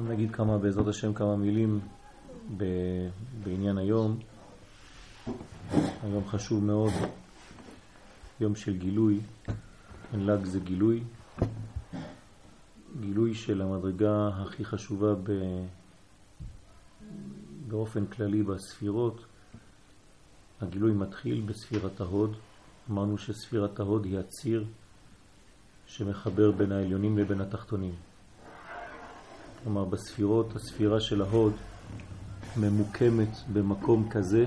נגיד כמה, בעזרת השם, כמה מילים בעניין היום. היום חשוב מאוד, יום של גילוי, ל"ג זה גילוי, גילוי של המדרגה הכי חשובה ב, באופן כללי בספירות. הגילוי מתחיל בספירת ההוד, אמרנו שספירת ההוד היא הציר שמחבר בין העליונים לבין התחתונים. כלומר בספירות, הספירה של ההוד ממוקמת במקום כזה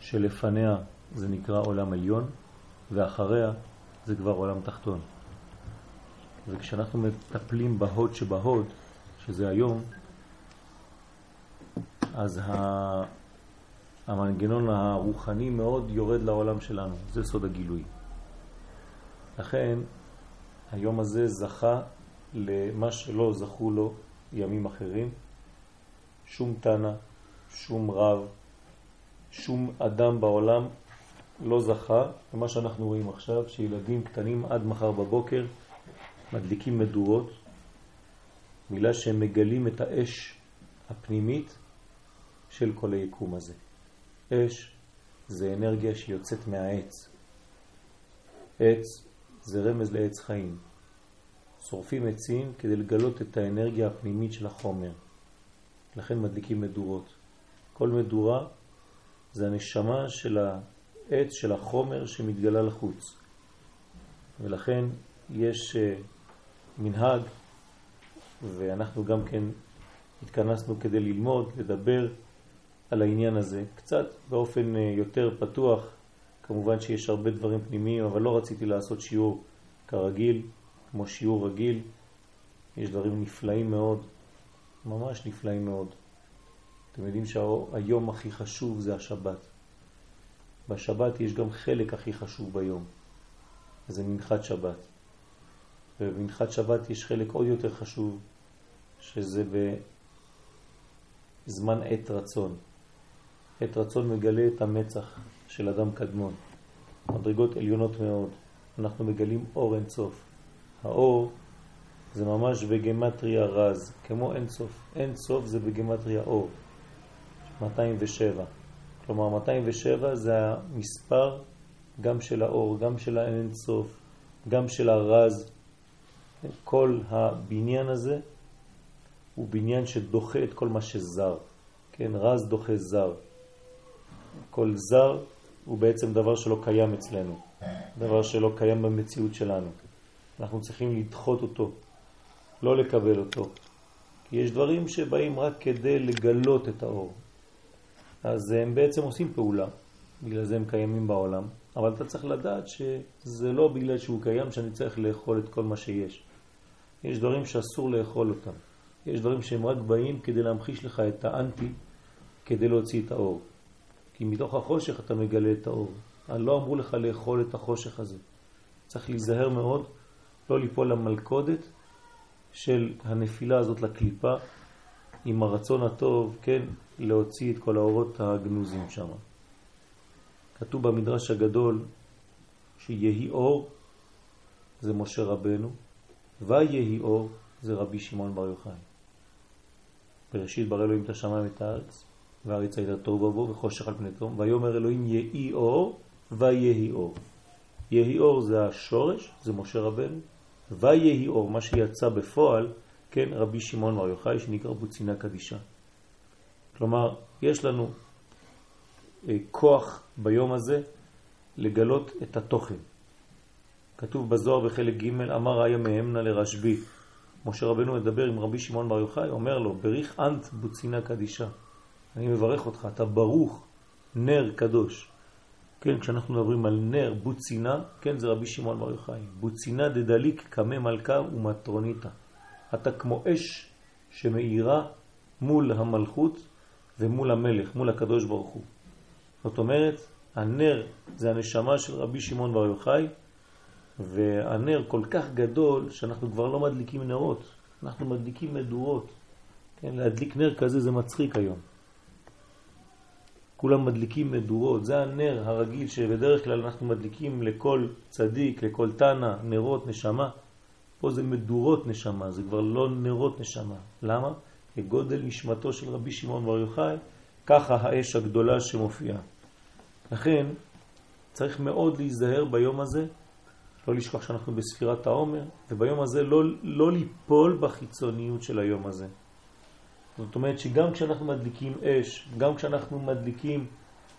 שלפניה זה נקרא עולם עליון ואחריה זה כבר עולם תחתון. וכשאנחנו מטפלים בהוד שבהוד, שזה היום, אז המנגנון הרוחני מאוד יורד לעולם שלנו, זה סוד הגילוי. לכן היום הזה זכה למה שלא זכו לו ימים אחרים, שום תנא, שום רב, שום אדם בעולם לא זכה למה שאנחנו רואים עכשיו, שילדים קטנים עד מחר בבוקר מדליקים מדורות, מילה שהם מגלים את האש הפנימית של כל היקום הזה. אש זה אנרגיה שיוצאת מהעץ. עץ זה רמז לעץ חיים. שורפים עצים כדי לגלות את האנרגיה הפנימית של החומר. לכן מדליקים מדורות. כל מדורה זה הנשמה של העץ, של החומר שמתגלה לחוץ. ולכן יש אה, מנהג, ואנחנו גם כן התכנסנו כדי ללמוד, לדבר על העניין הזה, קצת באופן אה, יותר פתוח, כמובן שיש הרבה דברים פנימיים, אבל לא רציתי לעשות שיעור כרגיל, כמו שיעור רגיל, יש דברים נפלאים מאוד, ממש נפלאים מאוד. אתם יודעים שהיום הכי חשוב זה השבת. בשבת יש גם חלק הכי חשוב ביום, זה מנחת שבת. ובמנחת שבת יש חלק עוד יותר חשוב, שזה בזמן עת רצון. עת רצון מגלה את המצח של אדם קדמון. מדרגות עליונות מאוד. אנחנו מגלים אור אין סוף. האור זה ממש בגמטריה רז, כמו אין סוף. אין סוף זה בגמטריה אור. 207. כלומר 207 זה המספר גם של האור, גם של האין סוף, גם של הרז. כל הבניין הזה הוא בניין שדוחה את כל מה שזר. כן, רז דוחה זר. כל זר הוא בעצם דבר שלא קיים אצלנו, דבר שלא קיים במציאות שלנו. אנחנו צריכים לדחות אותו, לא לקבל אותו. כי יש דברים שבאים רק כדי לגלות את האור. אז הם בעצם עושים פעולה, בגלל זה הם קיימים בעולם. אבל אתה צריך לדעת שזה לא בגלל שהוא קיים שאני צריך לאכול את כל מה שיש. יש דברים שאסור לאכול אותם. יש דברים שהם רק באים כדי להמחיש לך את האנטי, כדי להוציא את האור. כי מתוך החושך אתה מגלה את האור. לא אמרו לך לאכול את החושך הזה. צריך להיזהר מאוד לא ליפול למלכודת של הנפילה הזאת לקליפה עם הרצון הטוב, כן, להוציא את כל האורות הגנוזים שם. כתוב במדרש הגדול שיהי אור זה משה רבנו ויהי אור זה רבי שמעון בר יוחאי. בראשית ברא אלוהים את השמיים ואת הארץ והארץ הייתה טוב ובו וחושך על פני תום ויאמר אלוהים יהי אור ויהי אור. יהי אור זה השורש, זה משה רבנו ויהי אור, מה שיצא בפועל, כן, רבי שמעון בר יוחאי, שנקרא בוצינה קדישה. כלומר, יש לנו אה, כוח ביום הזה לגלות את התוכן. כתוב בזוהר בחלק ג' אמר היה מהמנה לרשבי. משה רבנו מדבר עם רבי שמעון בר יוחאי, אומר לו, בריך אנט בוצינה קדישה. אני מברך אותך, אתה ברוך, נר קדוש. כן, כשאנחנו מדברים על נר בוצינה, כן, זה רבי שמעון בר יוחאי. בוצינה דדליק קמא מלכה ומטרוניתא. אתה כמו אש שמאירה מול המלכות ומול המלך, מול הקדוש ברוך הוא. זאת אומרת, הנר זה הנשמה של רבי שמעון בר יוחאי, והנר כל כך גדול שאנחנו כבר לא מדליקים נרות, אנחנו מדליקים מדורות. כן, להדליק נר כזה זה מצחיק היום. כולם מדליקים מדורות, זה הנר הרגיל שבדרך כלל אנחנו מדליקים לכל צדיק, לכל תנא, נרות, נשמה. פה זה מדורות נשמה, זה כבר לא נרות נשמה. למה? כגודל נשמתו של רבי שמעון בר יוחאי, ככה האש הגדולה שמופיעה. לכן צריך מאוד להיזהר ביום הזה, לא לשכוח שאנחנו בספירת העומר, וביום הזה לא, לא ליפול בחיצוניות של היום הזה. זאת אומרת שגם כשאנחנו מדליקים אש, גם כשאנחנו מדליקים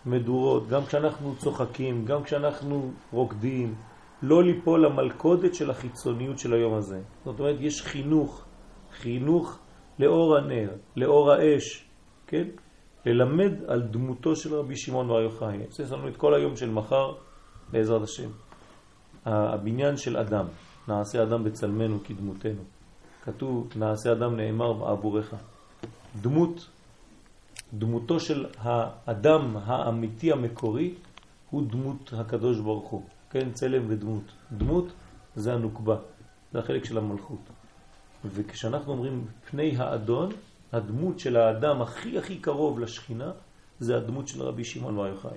מדורות, גם כשאנחנו צוחקים, גם כשאנחנו רוקדים, לא ליפול למלכודת של החיצוניות של היום הזה. זאת אומרת, יש חינוך, חינוך לאור הנר, לאור האש, כן? ללמד על דמותו של רבי שמעון בר יוחאי. יש לנו את כל היום של מחר, בעזרת השם. הבניין של אדם, נעשה אדם בצלמנו כדמותנו. כתוב, נעשה אדם נאמר בעבורך. דמות, דמותו של האדם האמיתי המקורי הוא דמות הקדוש ברוך הוא. כן, צלם ודמות. דמות זה הנוקבה, זה החלק של המלכות. וכשאנחנו אומרים פני האדון, הדמות של האדם הכי הכי קרוב לשכינה זה הדמות של רבי שמעון בר יוחאי.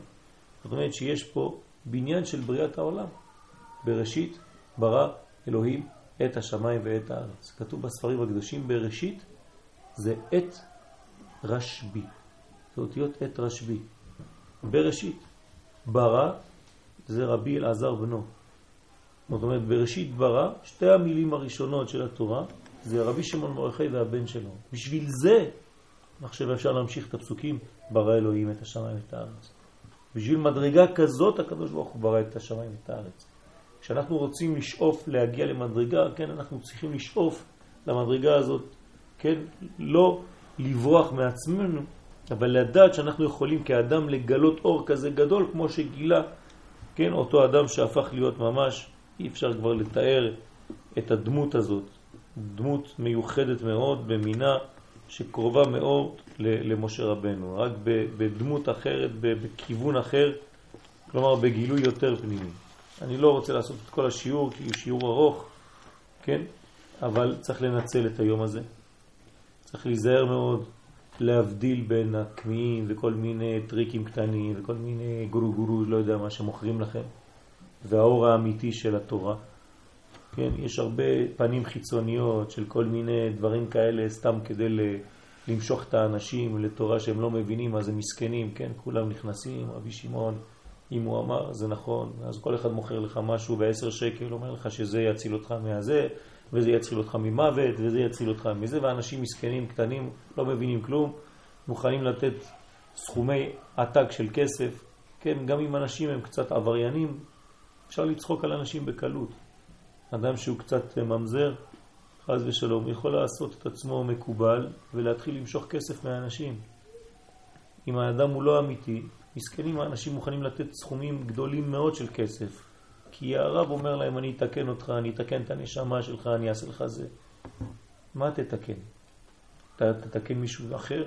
זאת אומרת שיש פה בניין של בריאת העולם. בראשית ברא אלוהים את השמיים ואת הארץ. כתוב בספרים הקדושים בראשית זה את רשבי. זה אותיות את רשבי. בראשית ברא זה רבי אלעזר בנו. זאת אומרת, בראשית ברא, שתי המילים הראשונות של התורה זה רבי שמעון מרחי והבן שלו. בשביל זה, עכשיו אפשר להמשיך את הפסוקים, ברא אלוהים את השמיים ואת הארץ. בשביל מדרגה כזאת הקדוש ברוך הוא ברא את השמיים ואת הארץ. כשאנחנו רוצים לשאוף להגיע למדרגה, כן, אנחנו צריכים לשאוף למדרגה הזאת, כן, לא לברוח מעצמנו, אבל לדעת שאנחנו יכולים כאדם לגלות אור כזה גדול כמו שגילה, כן, אותו אדם שהפך להיות ממש, אי אפשר כבר לתאר את הדמות הזאת, דמות מיוחדת מאוד במינה שקרובה מאוד למשה רבנו, רק בדמות אחרת, בכיוון אחר, כלומר בגילוי יותר פנימי. אני לא רוצה לעשות את כל השיעור כי הוא שיעור ארוך, כן? אבל צריך לנצל את היום הזה. צריך להיזהר מאוד להבדיל בין הכמיהים וכל מיני טריקים קטנים וכל מיני גורו גורו, לא יודע מה שמוכרים לכם, והאור האמיתי של התורה. כן, יש הרבה פנים חיצוניות של כל מיני דברים כאלה סתם כדי למשוך את האנשים לתורה שהם לא מבינים מה זה מסכנים, כן, כולם נכנסים, רבי שמעון, אם הוא אמר זה נכון, אז כל אחד מוכר לך משהו בעשר שקל, אומר לך שזה יציל אותך מהזה, וזה יציל אותך ממוות, וזה יציל אותך מזה, ואנשים מסכנים קטנים לא מבינים כלום, מוכנים לתת סכומי עתק של כסף, כן, גם אם אנשים הם קצת עבריינים, אפשר לצחוק על אנשים בקלות. אדם שהוא קצת ממזר, חז ושלום, יכול לעשות את עצמו מקובל ולהתחיל למשוך כסף מהאנשים. אם האדם הוא לא אמיתי, מסכנים האנשים מוכנים לתת סכומים גדולים מאוד של כסף, כי הרב אומר להם, אני אתקן אותך, אני אתקן את הנשמה שלך, אני אעשה לך זה. מה תתקן? אתה תתקן מישהו אחר?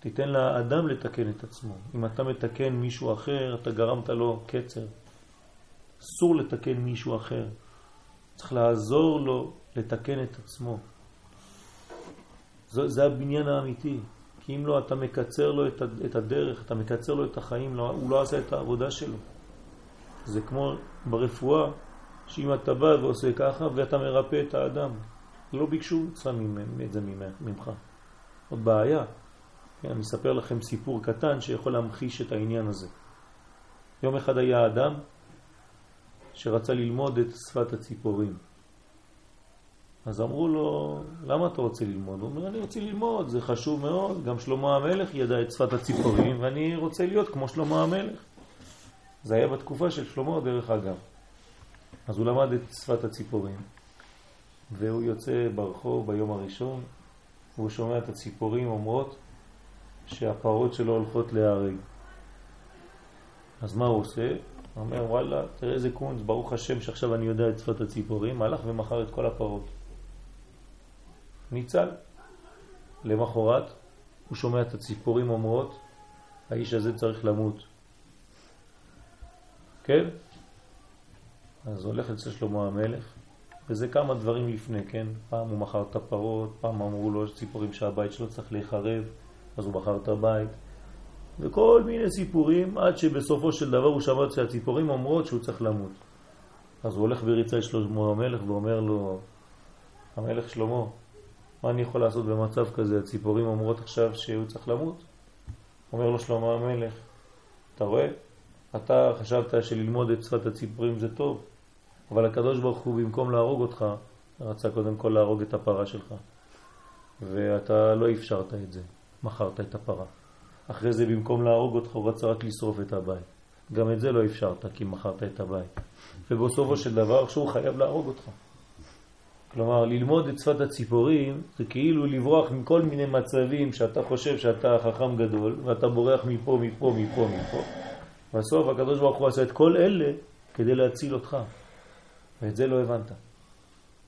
תיתן לאדם לתקן את עצמו. אם אתה מתקן מישהו אחר, אתה גרמת לו קצר. אסור לתקן מישהו אחר. צריך לעזור לו לתקן את עצמו. זה, זה הבניין האמיתי. כי אם לא, אתה מקצר לו את הדרך, אתה מקצר לו את החיים, לא, הוא לא עשה את העבודה שלו. זה כמו ברפואה, שאם אתה בא ועושה ככה ואתה מרפא את האדם, לא ביקשו את זה ממך. עוד בעיה. כן, אני אספר לכם סיפור קטן שיכול להמחיש את העניין הזה. יום אחד היה אדם שרצה ללמוד את שפת הציפורים. אז אמרו לו, למה אתה רוצה ללמוד? הוא אומר, אני רוצה ללמוד, זה חשוב מאוד, גם שלמה המלך ידע את שפת הציפורים ואני רוצה להיות כמו שלמה המלך. זה היה בתקופה של שלמה דרך אגב. אז הוא למד את שפת הציפורים, והוא יוצא ברחוב ביום הראשון, והוא שומע את הציפורים אומרות שהפרות שלו הולכות להיהרג. אז מה הוא עושה? הוא אומר, וואלה, תראה איזה קונץ, ברוך השם שעכשיו אני יודע את שפת הציפורים, הלך ומכר את כל הפרות. ניצל. למחרת הוא שומע את הציפורים אומרות, האיש הזה צריך למות. כן? אז הולך אצל שלמה המלך, וזה כמה דברים לפני, כן? פעם הוא מכר את הפרות, פעם אמרו לו ציפורים שהבית שלו צריך להיחרב, אז הוא מכר את הבית, וכל מיני סיפורים, עד שבסופו של דבר הוא שמע שהציפורים אומרות שהוא צריך למות. אז הוא הולך בריצה אל שלמה המלך ואומר לו, המלך שלמה, מה אני יכול לעשות במצב כזה? הציפורים אומרות עכשיו שהוא צריך למות. אומר לו שלמה המלך, אתה רואה? אתה חשבת שללמוד את שפת הציפורים זה טוב, אבל הקדוש ברוך הוא במקום להרוג אותך, רצה קודם כל להרוג את הפרה שלך. ואתה לא אפשרת את זה, מכרת את הפרה. אחרי זה במקום להרוג אותך הוא רצה רק לשרוף את הבית. גם את זה לא אפשרת כי מכרת את הבית. ובסופו של דבר שהוא חייב להרוג אותך. כלומר, ללמוד את שפת הציפורים זה כאילו לברוח מכל מיני מצבים שאתה חושב שאתה חכם גדול ואתה בורח מפה, מפה, מפה, מפה. בסוף הקדוש ברוך הוא עשה את כל אלה כדי להציל אותך. ואת זה לא הבנת.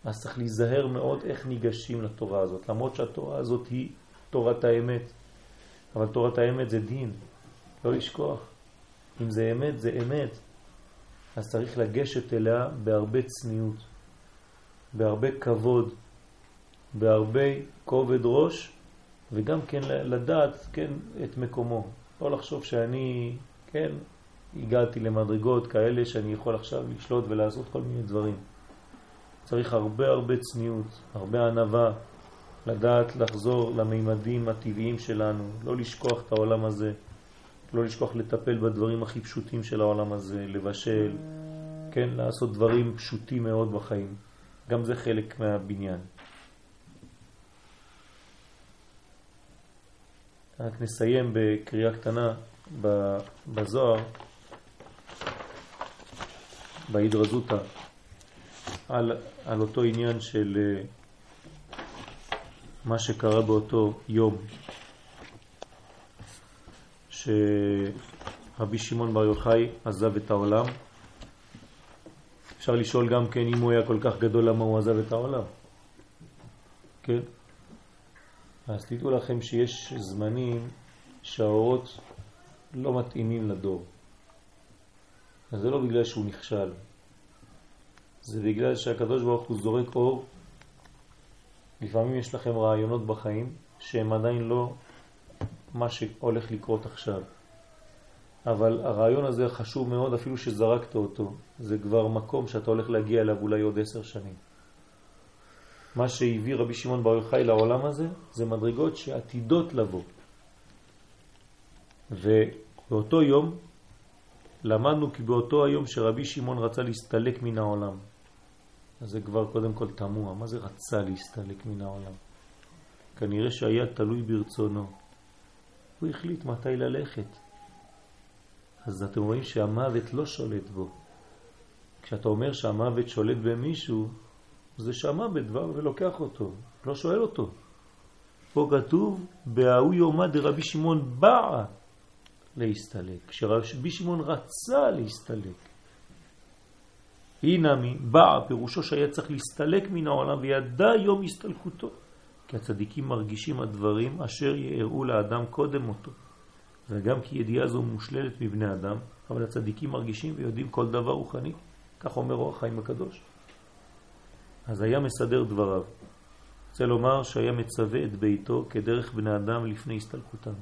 אז צריך להיזהר מאוד איך ניגשים לתורה הזאת, למרות שהתורה הזאת היא תורת האמת. אבל תורת האמת זה דין, לא לשכוח. אם זה אמת, זה אמת. אז צריך לגשת אליה בהרבה צניעות, בהרבה כבוד, בהרבה כובד ראש, וגם כן לדעת, כן, את מקומו. לא לחשוב שאני, כן, הגעתי למדרגות כאלה שאני יכול עכשיו לשלוט ולעשות כל מיני דברים. צריך הרבה הרבה צניעות, הרבה ענבה, לדעת לחזור למימדים הטבעיים שלנו, לא לשכוח את העולם הזה, לא לשכוח לטפל בדברים הכי פשוטים של העולם הזה, לבשל, כן, לעשות דברים פשוטים מאוד בחיים. גם זה חלק מהבניין. רק נסיים בקריאה קטנה בזוהר, בהידרזותה, על, על אותו עניין של אה, מה שקרה באותו יום, שרבי שמעון בר יוחאי עזב את העולם. אפשר לשאול גם כן אם הוא היה כל כך גדול למה הוא עזב את העולם. כן? אז תדעו לכם שיש זמנים שהאורות לא מתאימים לדור. אז זה לא בגלל שהוא נכשל, זה בגלל שהקדוש ברוך הוא זורק אור. לפעמים יש לכם רעיונות בחיים שהם עדיין לא מה שהולך לקרות עכשיו. אבל הרעיון הזה חשוב מאוד אפילו שזרקת אותו. זה כבר מקום שאתה הולך להגיע אליו אולי עוד עשר שנים. מה שהביא רבי שמעון בר יוחאי לעולם הזה זה מדרגות שעתידות לבוא. ובאותו יום למדנו כי באותו היום שרבי שמעון רצה להסתלק מן העולם. אז זה כבר קודם כל תמוה, מה זה רצה להסתלק מן העולם? כנראה שהיה תלוי ברצונו. הוא החליט מתי ללכת. אז אתם רואים שהמוות לא שולט בו. כשאתה אומר שהמוות שולט במישהו, זה שהמוות דבר ולוקח אותו, לא שואל אותו. פה כתוב, בהאו יומא דרבי שמעון באה להסתלק, כשרבי שמעון רצה להסתלק. הינמי באה, פירושו שהיה צריך להסתלק מן העולם וידע יום הסתלקותו. כי הצדיקים מרגישים הדברים אשר יארו לאדם קודם מותו. וגם כי ידיעה זו מושללת מבני אדם, אבל הצדיקים מרגישים ויודעים כל דבר רוחני, כך אומר אור החיים הקדוש. אז היה מסדר דבריו. רוצה לומר שהיה מצווה את ביתו כדרך בני אדם לפני הסתלקותם.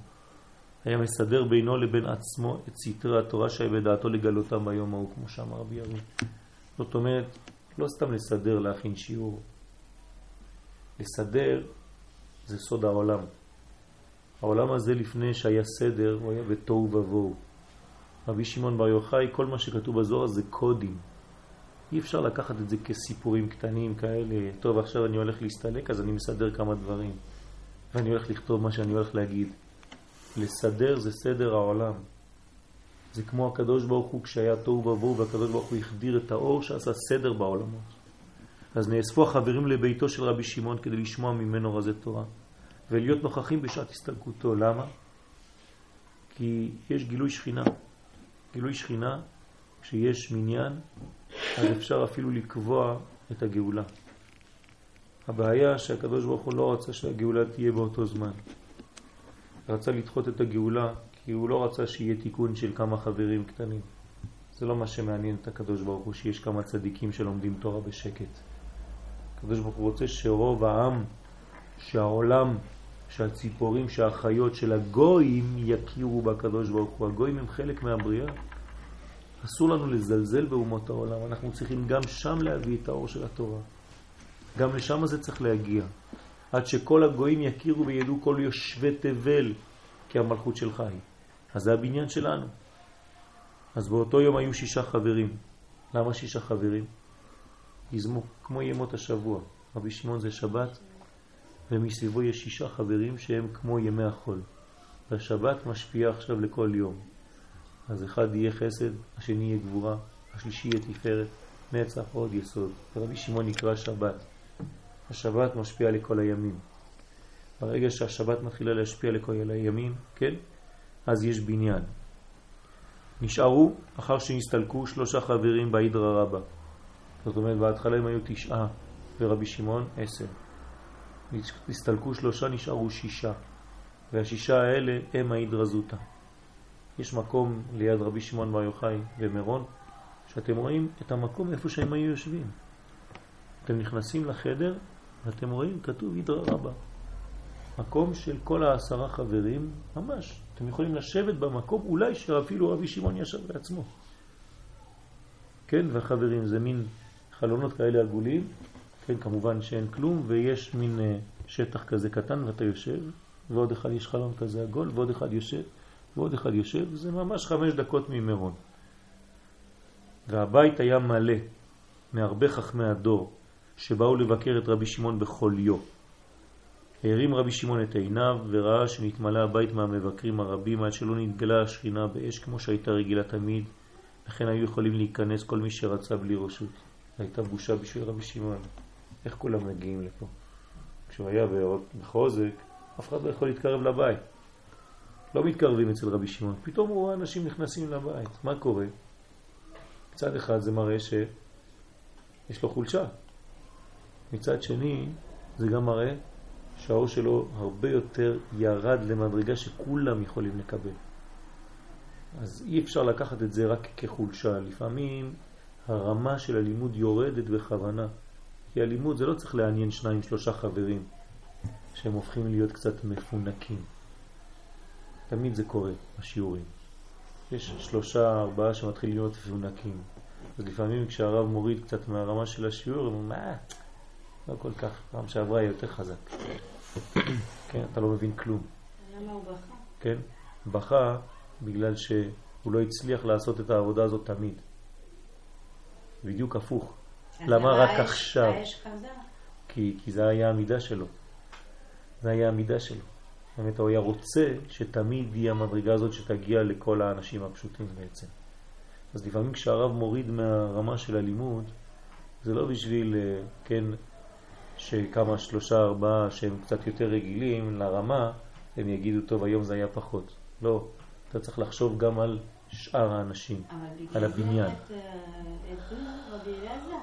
היה מסדר בינו לבין עצמו את סתרי התורה שהיה בדעתו לגלותם ביום ההוא, כמו שאמר רבי ירמי. זאת אומרת, לא סתם לסדר להכין שיעור. לסדר זה סוד העולם. העולם הזה לפני שהיה סדר, הוא היה בתוהו ובוהו. רבי שמעון בר יוחאי, כל מה שכתוב בזוהר זה קודים. אי אפשר לקחת את זה כסיפורים קטנים כאלה, טוב עכשיו אני הולך להסתלק אז אני מסדר כמה דברים ואני הולך לכתוב מה שאני הולך להגיד. לסדר זה סדר העולם. זה כמו הקדוש ברוך הוא כשהיה תוהו ובוהו והקדוש ברוך הוא החדיר את האור שעשה סדר בעולמות. אז נאספו החברים לביתו של רבי שמעון כדי לשמוע ממנו רזי תורה ולהיות נוכחים בשעת הסתלקותו. למה? כי יש גילוי שכינה. גילוי שכינה, כשיש מניין, אז אפשר אפילו לקבוע את הגאולה. הבעיה שהקדוש ברוך הוא לא רצה שהגאולה תהיה באותו זמן. רצה לדחות את הגאולה כי הוא לא רצה שיהיה תיקון של כמה חברים קטנים. זה לא מה שמעניין את הקדוש ברוך הוא, שיש כמה צדיקים שלומדים תורה בשקט. הקדוש ברוך הוא רוצה שרוב העם, שהעולם, שהציפורים, שהחיות של הגויים יכירו בקדוש ברוך הוא. הגויים הם חלק מהבריאה. אסור לנו לזלזל באומות העולם, אנחנו צריכים גם שם להביא את האור של התורה. גם לשם זה צריך להגיע. עד שכל הגויים יכירו וידעו כל יושבי תבל כי המלכות שלך היא. אז זה הבניין שלנו. אז באותו יום היו שישה חברים. למה שישה חברים? יזמו כמו ימות השבוע. רבי שמעון זה שבת, ומסביבו יש שישה חברים שהם כמו ימי החול. והשבת משפיעה עכשיו לכל יום. אז אחד יהיה חסד, השני יהיה גבורה, השלישי יהיה תפארת, נצח עוד יסוד. רבי שמעון נקרא שבת. השבת משפיעה לכל הימים. ברגע שהשבת מתחילה להשפיע לכל הימים, כן? אז יש בניין. נשארו, אחר שנסתלקו, שלושה חברים בהידרא רבה. זאת אומרת, בהתחלה הם היו תשעה, ורבי שמעון עשר. נסתלקו שלושה, נשארו שישה. והשישה האלה הם ההידרא זוטה. יש מקום ליד רבי שמעון בר יוחאי ומירון, שאתם רואים את המקום איפה שהם היו יושבים. אתם נכנסים לחדר ואתם רואים, כתוב הידרא רבה. מקום של כל העשרה חברים, ממש. אתם יכולים לשבת במקום, אולי שאפילו רבי שמעון ישב בעצמו. כן, והחברים זה מין חלונות כאלה עגולים, כן, כמובן שאין כלום, ויש מין אה, שטח כזה קטן ואתה יושב, ועוד אחד יש חלון כזה עגול, ועוד אחד יושב, ועוד אחד יושב, זה ממש חמש דקות ממירון. והבית היה מלא מהרבה חכמי הדור שבאו לבקר את רבי שמעון בכל יום. הרים רבי שמעון את עיניו וראה שנתמלא הבית מהמבקרים הרבים עד שלא נתגלה השכינה באש כמו שהייתה רגילה תמיד, לכן היו יכולים להיכנס כל מי שרצה בלי רשות. הייתה בושה בשביל רבי שמעון. איך כולם מגיעים לפה? כשהוא היה בחוזק, אף אחד לא יכול להתקרב לבית. לא מתקרבים אצל רבי שמעון. פתאום הוא רואה אנשים נכנסים לבית. מה קורה? מצד אחד זה מראה שיש לו חולשה. מצד שני, זה גם מראה שהאור שלו הרבה יותר ירד למדרגה שכולם יכולים לקבל. אז אי אפשר לקחת את זה רק כחולשה. לפעמים הרמה של הלימוד יורדת בכוונה. כי הלימוד זה לא צריך לעניין שניים שלושה חברים שהם הופכים להיות קצת מפונקים. תמיד זה קורה בשיעורים. יש שלושה, ארבעה שמתחילים להיות מפונקים. אז לפעמים כשהרב מוריד קצת מהרמה של השיעור, הוא אומר, מה? לא כל כך, פעם שעברה היא יותר חזק. כן, אתה לא מבין כלום. למה הוא בכה? כן, בכה בגלל שהוא לא הצליח לעשות את העבודה הזאת תמיד. בדיוק הפוך. למה רק עכשיו? כי, כי זה היה המידה שלו. זה היה המידה שלו. באמת הוא היה רוצה שתמיד יהיה המדרגה הזאת שתגיע לכל האנשים הפשוטים בעצם. אז לפעמים כשהרב מוריד מהרמה של הלימוד, זה לא בשביל, אה, כן, שכמה שלושה ארבעה שהם קצת יותר רגילים לרמה, הם יגידו, טוב, היום זה היה פחות. לא, אתה צריך לחשוב גם על שאר האנשים, על הבניין.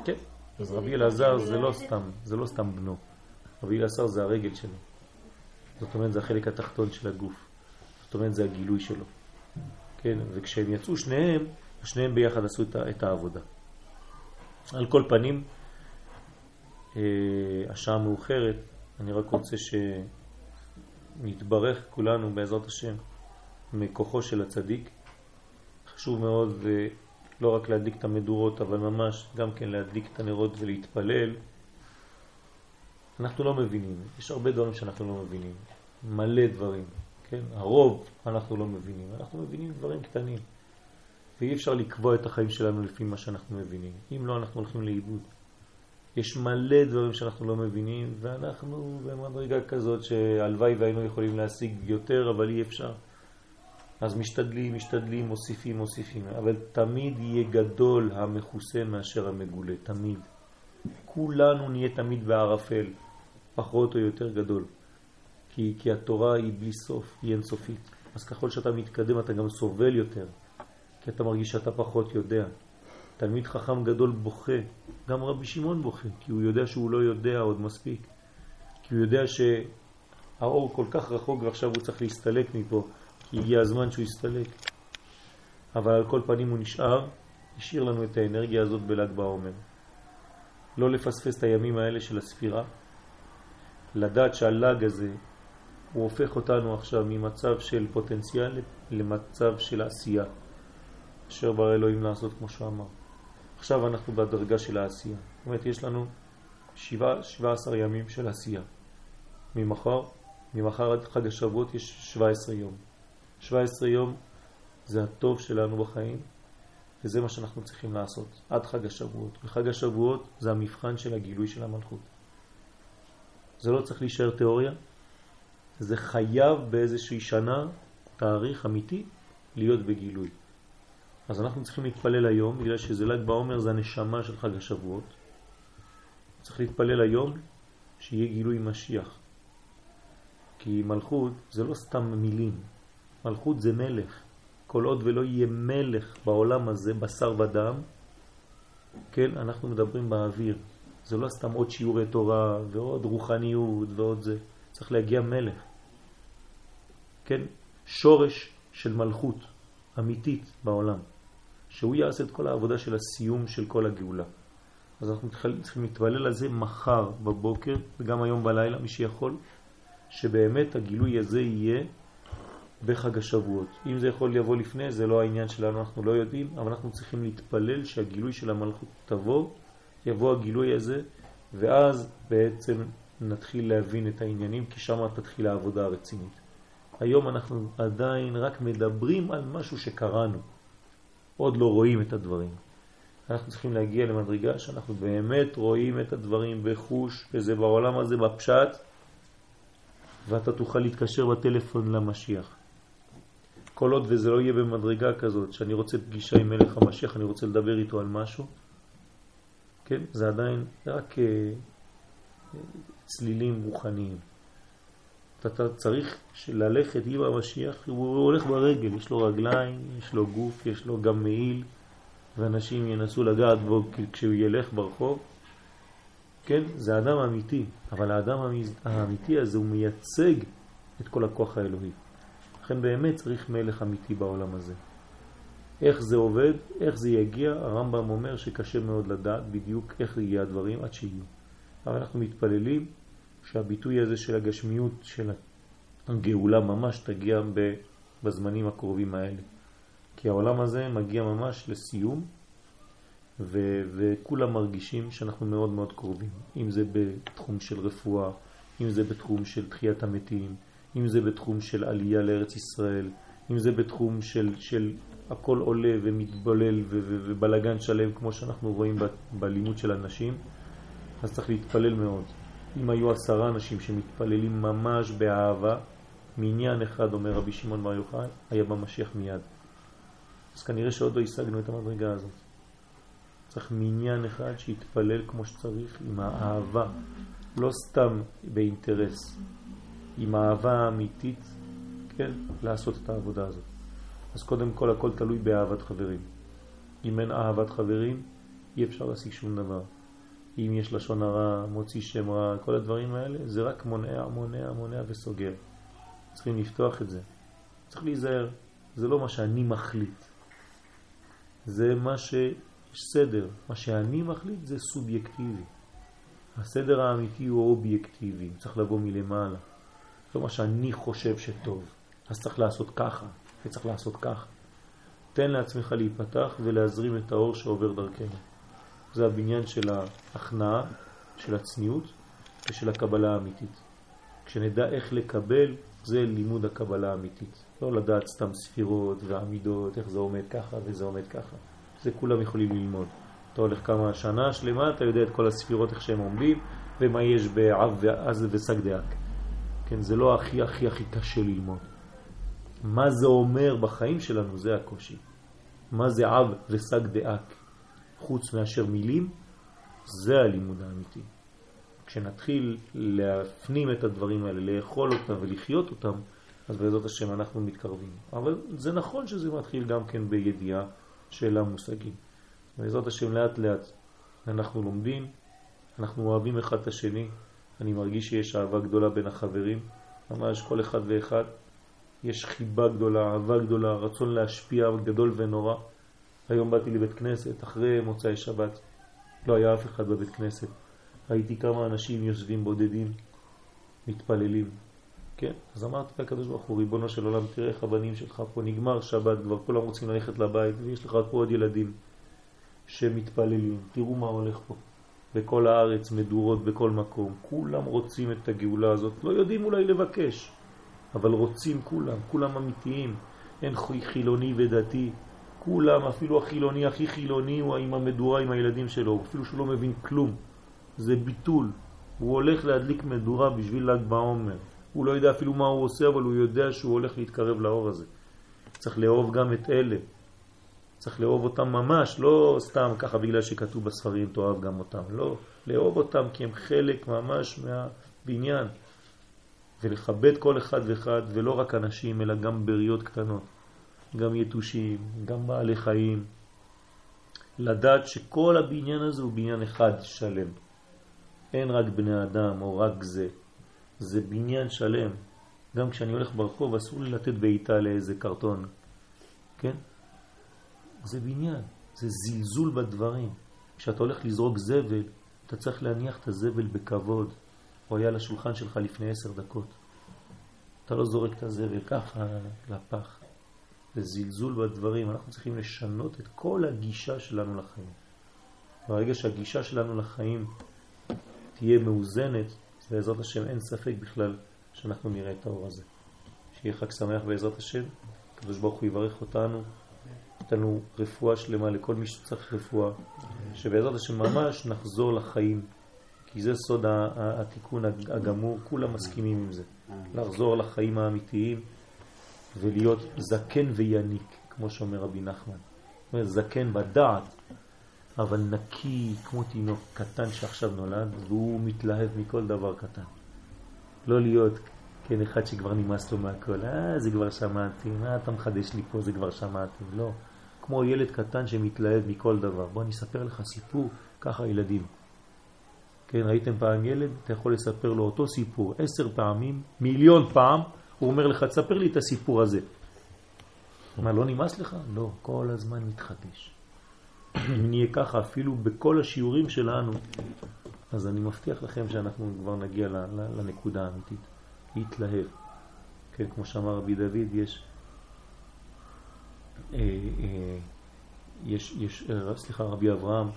כן, אז רבי אלעזר זה לא סתם, זה לא סתם בנו. רבי אלעזר זה הרגל שלו. זאת אומרת, זה החלק התחתון של הגוף. זאת אומרת, זה הגילוי שלו. כן, וכשהם יצאו שניהם, שניהם ביחד עשו את העבודה. על כל פנים, אה, השעה מאוחרת, אני רק רוצה שנתברך כולנו בעזרת השם מכוחו של הצדיק. חשוב מאוד אה, לא רק להדליק את המדורות, אבל ממש גם כן להדליק את הנרות ולהתפלל. אנחנו לא מבינים, יש הרבה דברים שאנחנו לא מבינים, מלא דברים, כן? הרוב אנחנו לא מבינים, אנחנו מבינים דברים קטנים. ואי אפשר לקבוע את החיים שלנו לפי מה שאנחנו מבינים. אם לא, אנחנו הולכים לאיבוד. יש מלא דברים שאנחנו לא מבינים, ואנחנו במדרגה כזאת שהלוואי והיינו יכולים להשיג יותר, אבל אי אפשר. אז משתדלים, משתדלים, מוסיפים, מוסיפים, אבל תמיד יהיה גדול המכוסה מאשר המגולה, תמיד. כולנו נהיה תמיד בערפל, פחות או יותר גדול. כי, כי התורה היא בלי סוף, היא אינסופית. אז ככל שאתה מתקדם אתה גם סובל יותר, כי אתה מרגיש שאתה פחות יודע. תלמיד חכם גדול בוכה, גם רבי שמעון בוכה, כי הוא יודע שהוא לא יודע עוד מספיק. כי הוא יודע שהאור כל כך רחוק ועכשיו הוא צריך להסתלק מפה, כי הגיע הזמן שהוא יסתלק. אבל על כל פנים הוא נשאר, השאיר לנו את האנרגיה הזאת בל"ג בעומר. לא לפספס את הימים האלה של הספירה, לדעת שהל"ג הזה הוא הופך אותנו עכשיו ממצב של פוטנציאל למצב של עשייה. אשר ברא אלוהים לעשות כמו שהוא אמר. עכשיו אנחנו בדרגה של העשייה. זאת אומרת, יש לנו 17 ימים של עשייה. ממחר, ממחר עד חג השבועות יש 17 יום. 17 יום זה הטוב שלנו בחיים, וזה מה שאנחנו צריכים לעשות עד חג השבועות. וחג השבועות זה המבחן של הגילוי של המלכות. זה לא צריך להישאר תיאוריה, זה חייב באיזושהי שנה, תאריך אמיתי, להיות בגילוי. אז אנחנו צריכים להתפלל היום, בגלל שזה ל"ג בעומר זה הנשמה של חג השבועות. צריך להתפלל היום שיהיה גילוי משיח. כי מלכות זה לא סתם מילים, מלכות זה מלך. כל עוד ולא יהיה מלך בעולם הזה, בשר ודם, כן, אנחנו מדברים באוויר. זה לא סתם עוד שיעורי תורה ועוד רוחניות ועוד זה. צריך להגיע מלך. כן, שורש של מלכות אמיתית בעולם. שהוא יעשה את כל העבודה של הסיום של כל הגאולה. אז אנחנו צריכים להתפלל על זה מחר בבוקר וגם היום בלילה, מי שיכול, שבאמת הגילוי הזה יהיה בחג השבועות. אם זה יכול לבוא לפני, זה לא העניין שלנו, אנחנו לא יודעים, אבל אנחנו צריכים להתפלל שהגילוי של המלכות תבוא, יבוא הגילוי הזה, ואז בעצם נתחיל להבין את העניינים, כי שם תתחיל העבודה הרצינית. היום אנחנו עדיין רק מדברים על משהו שקראנו. עוד לא רואים את הדברים. אנחנו צריכים להגיע למדרגה שאנחנו באמת רואים את הדברים בחוש, וזה בעולם הזה בפשט, ואתה תוכל להתקשר בטלפון למשיח. כל עוד וזה לא יהיה במדרגה כזאת, שאני רוצה פגישה עם מלך המשיח, אני רוצה לדבר איתו על משהו, כן? זה עדיין רק uh, צלילים רוחניים. אתה צריך ללכת עם המשיח, הוא הולך ברגל, יש לו רגליים, יש לו גוף, יש לו גם מעיל, ואנשים ינסו לגעת בו כשהוא ילך ברחוב. כן, זה אדם אמיתי, אבל האדם האמיתי הזה הוא מייצג את כל הכוח האלוהי. לכן באמת צריך מלך אמיתי בעולם הזה. איך זה עובד, איך זה יגיע, הרמב"ם אומר שקשה מאוד לדעת בדיוק איך יגיע הדברים עד שיהיו. אבל אנחנו מתפללים שהביטוי הזה של הגשמיות של הגאולה ממש תגיע בזמנים הקרובים האלה. כי העולם הזה מגיע ממש לסיום, ו- וכולם מרגישים שאנחנו מאוד מאוד קרובים. אם זה בתחום של רפואה, אם זה בתחום של תחיית המתים, אם זה בתחום של עלייה לארץ ישראל, אם זה בתחום של, של הכל עולה ומתבולל ובלגן שלם כמו שאנחנו רואים בלימוד של אנשים, אז צריך להתפלל מאוד. אם היו עשרה אנשים שמתפללים ממש באהבה, מעניין אחד, אומר רבי שמעון בר יוחאי, היה במשיח מיד. אז כנראה שעוד לא השגנו את המדרגה הזאת. צריך מעניין אחד שיתפלל כמו שצריך, עם האהבה, לא סתם באינטרס, עם האהבה האמיתית, כן, לעשות את העבודה הזאת. אז קודם כל הכל תלוי באהבת חברים. אם אין אהבת חברים, אי אפשר להשיג שום דבר. אם יש לשון הרע, מוציא שם רע, כל הדברים האלה, זה רק מונע, מונע, מונע וסוגר. צריכים לפתוח את זה. צריך להיזהר. זה לא מה שאני מחליט. זה מה שיש סדר. מה שאני מחליט זה סובייקטיבי. הסדר האמיתי הוא אובייקטיבי, צריך לבוא מלמעלה. לא מה שאני חושב שטוב. אז צריך לעשות ככה, וצריך לעשות ככה. תן לעצמך להיפתח ולהזרים את האור שעובר דרכנו. זה הבניין של ההכנעה, של הצניעות ושל הקבלה האמיתית. כשנדע איך לקבל, זה לימוד הקבלה האמיתית. לא לדעת סתם ספירות ועמידות, איך זה עומד ככה וזה עומד ככה. זה כולם יכולים ללמוד. אתה הולך כמה שנה שלמה, אתה יודע את כל הספירות, איך שהם עומדים, ומה יש בעב ועז וסג דאק. כן, זה לא הכי הכי הכי קשה ללמוד. מה זה אומר בחיים שלנו, זה הקושי. מה זה עב וסג דאק, חוץ מאשר מילים, זה הלימוד האמיתי. כשנתחיל להפנים את הדברים האלה, לאכול אותם ולחיות אותם, אז בעזרת השם אנחנו מתקרבים. אבל זה נכון שזה מתחיל גם כן בידיעה של המושגים. בעזרת השם לאט לאט אנחנו לומדים, אנחנו אוהבים אחד את השני, אני מרגיש שיש אהבה גדולה בין החברים, ממש כל אחד ואחד, יש חיבה גדולה, אהבה גדולה, רצון להשפיע גדול ונורא. היום באתי לבית כנסת, אחרי מוצאי שבת, לא היה אף אחד בבית כנסת. ראיתי כמה אנשים יושבים בודדים, מתפללים. כן? אז אמרתי לקדוש ברוך הוא, ריבונו של עולם, תראה איך הבנים שלך פה נגמר שבת, כבר כולם רוצים ללכת לבית, ויש לך פה עוד ילדים שמתפללים, תראו מה הולך פה. בכל הארץ, מדורות בכל מקום, כולם רוצים את הגאולה הזאת, לא יודעים אולי לבקש, אבל רוצים כולם, כולם אמיתיים, אין חילוני ודתי, כולם, אפילו החילוני הכי חילוני הוא עם המדורה עם הילדים שלו, אפילו שהוא לא מבין כלום, זה ביטול, הוא הולך להדליק מדורה בשביל ל"ג בעומר, הוא לא יודע אפילו מה הוא עושה, אבל הוא יודע שהוא הולך להתקרב לאור הזה. צריך לאהוב גם את אלה, צריך לאהוב אותם ממש, לא סתם ככה בגלל שכתוב בספרים תאהב גם אותם, לא, לאהוב אותם כי הם חלק ממש מהבניין, ולכבד כל אחד ואחד, ולא רק אנשים, אלא גם בריות קטנות, גם יתושים, גם בעלי חיים, לדעת שכל הבניין הזה הוא בניין אחד שלם. אין רק בני אדם או רק זה, זה בניין שלם. גם כשאני הולך ברחוב אסור לי לתת בעיטה לאיזה קרטון, כן? זה בניין, זה זלזול בדברים. כשאתה הולך לזרוק זבל, אתה צריך להניח את הזבל בכבוד. הוא היה לשולחן שלך לפני עשר דקות. אתה לא זורק את הזבל ככה לפח. זה זלזול בדברים. אנחנו צריכים לשנות את כל הגישה שלנו לחיים. ברגע שהגישה שלנו לחיים תהיה מאוזנת, בעזרת השם אין ספק בכלל שאנחנו נראה את האור הזה. שיהיה חג שמח בעזרת השם, הקדוש ברוך הוא יברך אותנו, נתנו רפואה שלמה לכל מי שצריך רפואה, שבעזרת השם ממש נחזור לחיים, כי זה סוד התיקון הגמור, כולם מסכימים עם זה, לחזור לחיים האמיתיים ולהיות זקן ויניק, כמו שאומר רבי נחמן. זקן בדעת, אבל נקי כמו תינוק קטן שעכשיו נולד, והוא מתלהב מכל דבר קטן. לא להיות כן אחד שכבר נמאס לו מהכל, אה, זה כבר שמעתי, מה אתה מחדש לי פה, זה כבר שמעתי. לא. כמו ילד קטן שמתלהב מכל דבר. בוא אני אספר לך סיפור, ככה ילדים. כן, ראיתם פעם ילד, אתה יכול לספר לו אותו סיפור עשר פעמים, מיליון פעם, הוא אומר לך, תספר לי את הסיפור הזה. מה, לא נמאס לך? לא, כל הזמן מתחדש. אם נהיה ככה אפילו בכל השיעורים שלנו, אז אני מבטיח לכם שאנחנו כבר נגיע לנקודה האמיתית, להתלהב. כן, כמו שאמר רבי דוד, יש, אה, אה, יש, יש, אה, סליחה, רבי אברהם,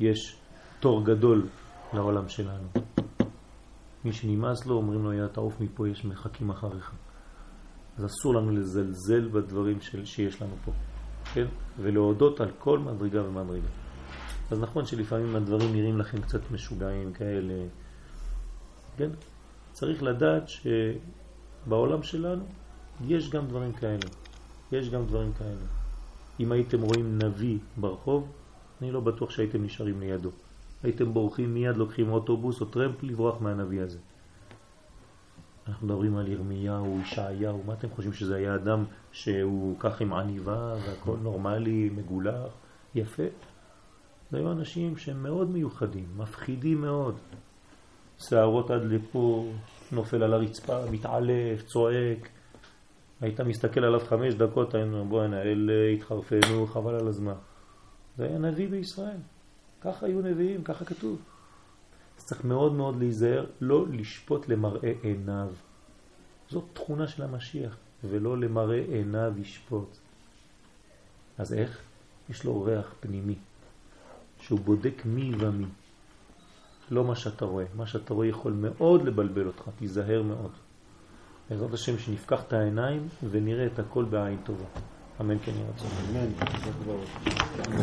יש תור גדול לעולם שלנו. מי שנמאס לו, אומרים לו, יא תעוף מפה, יש מחכים אחריך. אז אסור לנו לזלזל בדברים של, שיש לנו פה. כן? ולהודות על כל מדרגה ומדרגה. אז נכון שלפעמים הדברים נראים לכם קצת משוגעים כאלה, כן? צריך לדעת שבעולם שלנו יש גם דברים כאלה. יש גם דברים כאלה. אם הייתם רואים נביא ברחוב, אני לא בטוח שהייתם נשארים לידו. הייתם בורחים מיד, לוקחים אוטובוס או טרמפ לברוח מהנביא הזה. אנחנו מדברים על ירמיהו, ישעיהו, מה אתם חושבים שזה היה אדם שהוא כך עם עניבה והכל נורמלי, מגולח, יפה? זה היו אנשים שהם מאוד מיוחדים, מפחידים מאוד. שערות עד לפה, נופל על הרצפה, מתעלף, צועק. היית מסתכל עליו חמש דקות, היינו, בוא הנה, אלה התחרפנו, חבל על הזמן. זה היה נביא בישראל. ככה היו נביאים, ככה כתוב. אז צריך מאוד מאוד להיזהר, לא לשפוט למראה עיניו. זאת תכונה של המשיח, ולא למראה עיניו ישפוט. אז איך? יש לו ריח פנימי, שהוא בודק מי ומי. לא מה שאתה רואה. מה שאתה רואה יכול מאוד לבלבל אותך, תיזהר מאוד. בעזרת השם שנפקח את העיניים ונראה את הכל בעין טובה. אמן כן ירצה. אמן.